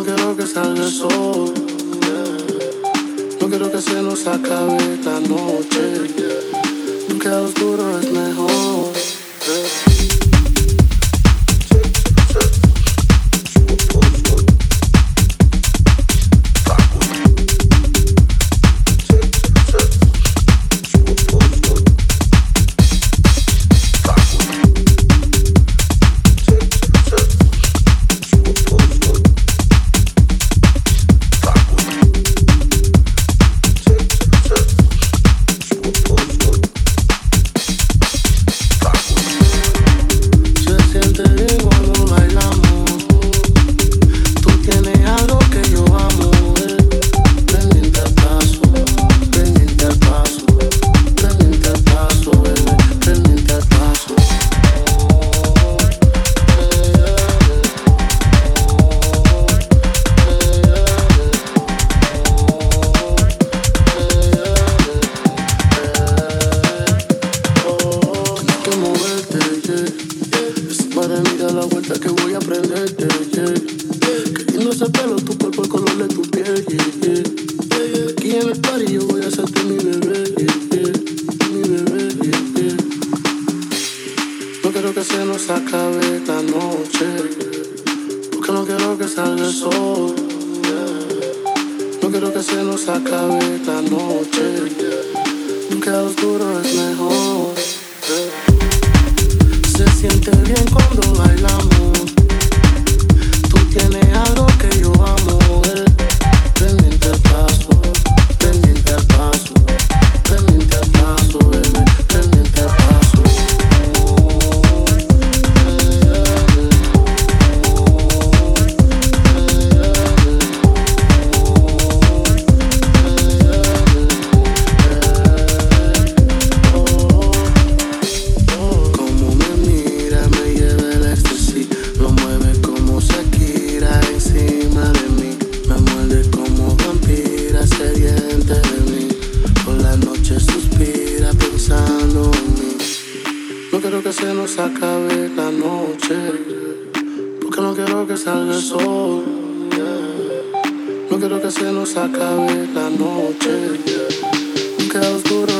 no quiero que salga el sol. No quiero que se nos acabe la noche. Nunca oscuro es mejor. Porque no quiero que salga el sol. No quiero que se nos acabe esta noche, porque a oscuro es mejor. Se siente bien cuando bailamos. que nos acabe la noche. Porque no quiero que salga el sol. No quiero que se nos acabe la noche. Yeah. Queda oscuro